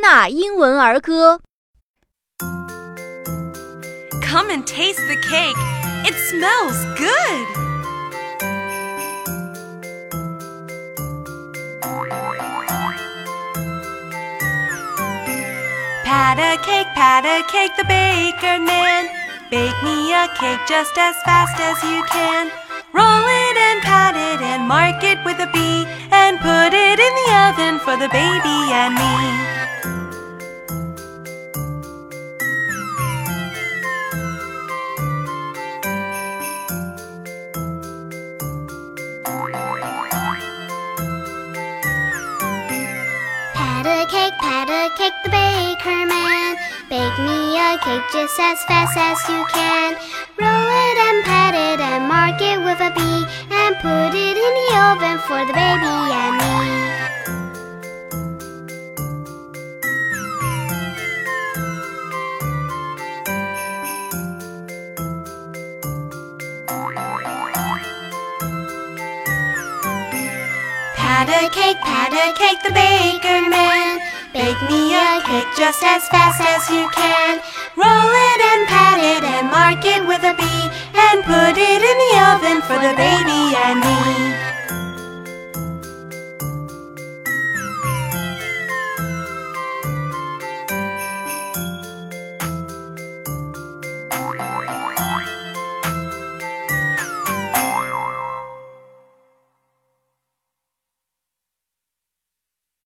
纳英文儿歌。 Come and taste the cake. It smells good. Pat a cake, pat a cake, the baker man. Bake me a cake just as fast as you can. Roll it and pat it and mark it with a B and put it in the oven for the baby and me. Pat a cake, pat a cake, the baker man. Bake me a cake just as fast as you can. Roll it and pat it and mark it with a B and put it in the oven for the baby Pat a cake, pat a cake, the baker man. Bake me a cake just as fast as you can. Roll it and pat it and